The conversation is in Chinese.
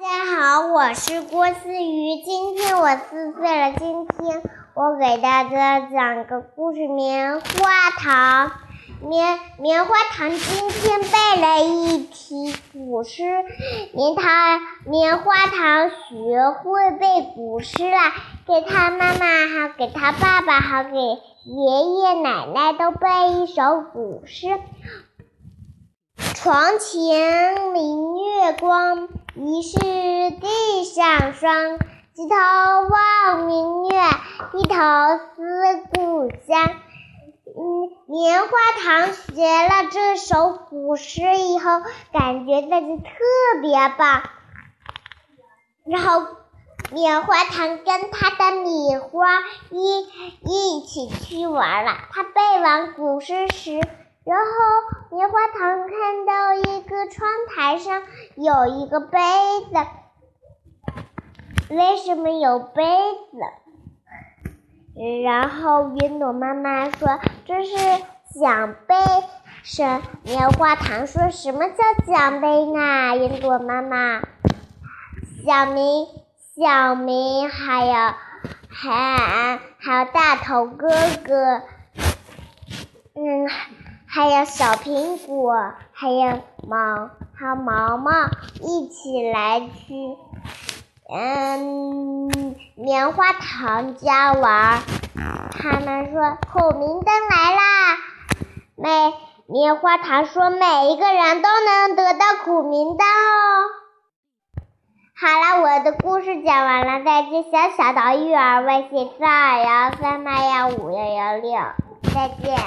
大家好，我是郭思雨，今天我四岁了。今天我给大家讲个故事《棉花糖》。棉棉花糖今天背了一题古诗，棉糖棉花糖学会背古诗了，给他妈妈还给他爸爸还给爷爷奶奶都背一首古诗。床前明月光。疑是地上霜，举头望明月，低头思故乡。嗯，棉花糖学了这首古诗以后，感觉自己特别棒。然后，棉花糖跟他的米花一一起去玩了。他背完古诗时。然后棉花糖看到台上有一个杯子，为什么有杯子？然后云朵妈妈说这是奖杯。是棉花糖说什么叫奖杯呢？云朵妈妈，小明、小明还有还还有大头哥哥，嗯。还有小苹果，还有毛，还有毛毛一起来去，嗯，棉花糖家玩。他们说孔明灯来啦，每棉花糖说每一个人都能得到孔明灯哦。好了，我的故事讲完了，再见，小小的育儿微信四二幺三八幺五幺幺六，再见。